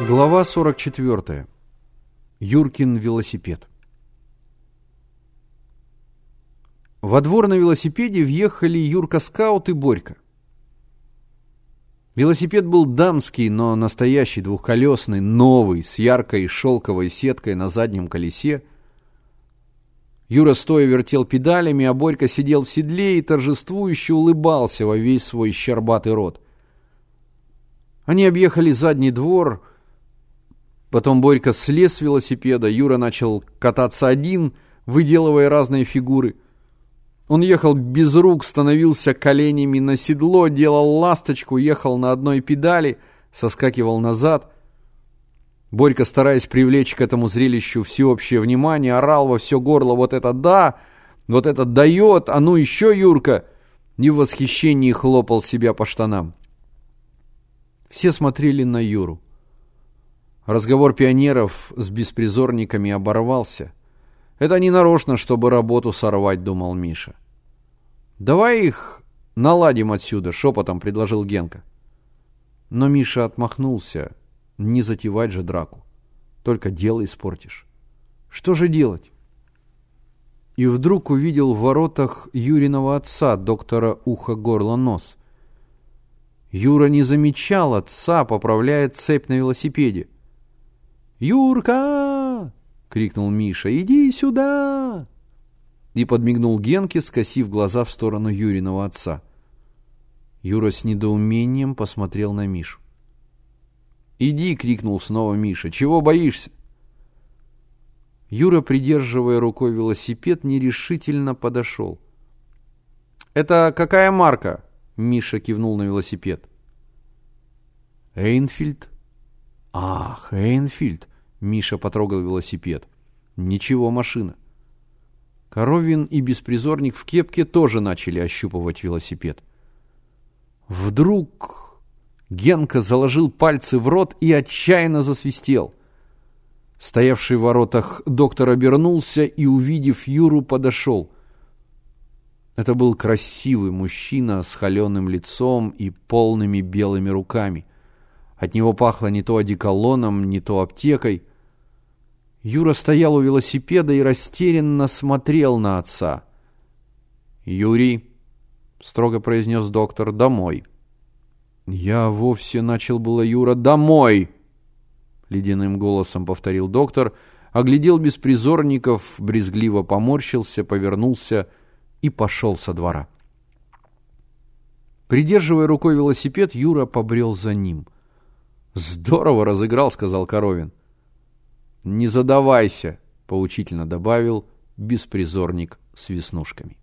Глава 44. Юркин велосипед. Во двор на велосипеде въехали Юрка-скаут и Борька. Велосипед был дамский, но настоящий двухколесный, новый, с яркой шелковой сеткой на заднем колесе. Юра стоя вертел педалями, а Борька сидел в седле и торжествующе улыбался во весь свой щербатый рот. Они объехали задний двор — Потом Борька слез с велосипеда, Юра начал кататься один, выделывая разные фигуры. Он ехал без рук, становился коленями на седло, делал ласточку, ехал на одной педали, соскакивал назад. Борька, стараясь привлечь к этому зрелищу всеобщее внимание, орал во все горло «Вот это да! Вот это дает! А ну еще, Юрка!» И в восхищении хлопал себя по штанам. Все смотрели на Юру. Разговор пионеров с беспризорниками оборвался. Это не нарочно, чтобы работу сорвать, думал Миша. Давай их наладим отсюда, шепотом предложил Генка. Но Миша отмахнулся. Не затевать же драку. Только дело испортишь. Что же делать? И вдруг увидел в воротах Юриного отца, доктора Ухо-Горло-Нос. Юра не замечал отца, поправляя цепь на велосипеде. «Юрка!» — крикнул Миша. «Иди сюда!» И подмигнул Генке, скосив глаза в сторону Юриного отца. Юра с недоумением посмотрел на Мишу. «Иди!» — крикнул снова Миша. «Чего боишься?» Юра, придерживая рукой велосипед, нерешительно подошел. «Это какая марка?» — Миша кивнул на велосипед. «Эйнфильд», «Ах, Эйнфильд!» — Миша потрогал велосипед. «Ничего, машина». Коровин и беспризорник в кепке тоже начали ощупывать велосипед. Вдруг Генка заложил пальцы в рот и отчаянно засвистел. Стоявший в воротах доктор обернулся и, увидев Юру, подошел. Это был красивый мужчина с холеным лицом и полными белыми руками — от него пахло не то одеколоном, не то аптекой. Юра стоял у велосипеда и растерянно смотрел на отца. «Юрий», — строго произнес доктор, — «домой». «Я вовсе начал было, Юра, домой!» Ледяным голосом повторил доктор, оглядел беспризорников, брезгливо поморщился, повернулся и пошел со двора. Придерживая рукой велосипед, Юра побрел за ним — «Здорово разыграл», — сказал Коровин. «Не задавайся», — поучительно добавил беспризорник с веснушками.